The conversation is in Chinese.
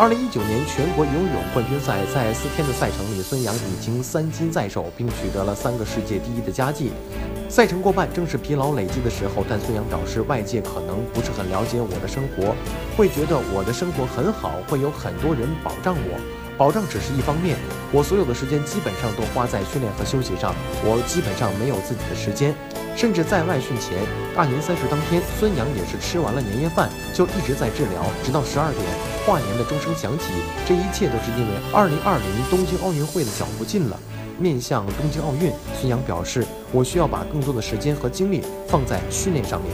二零一九年全国游泳冠军赛在四天的赛程里，孙杨已经三金在手，并取得了三个世界第一的佳绩。赛程过半，正是疲劳累积的时候。但孙杨表示，外界可能不是很了解我的生活，会觉得我的生活很好，会有很多人保障我。保障只是一方面，我所有的时间基本上都花在训练和休息上，我基本上没有自己的时间。甚至在外训前，大年三十当天，孙杨也是吃完了年夜饭就一直在治疗，直到十二点，跨年的钟声响起。这一切都是因为2020东京奥运会的脚步近了。面向东京奥运，孙杨表示：“我需要把更多的时间和精力放在训练上面。”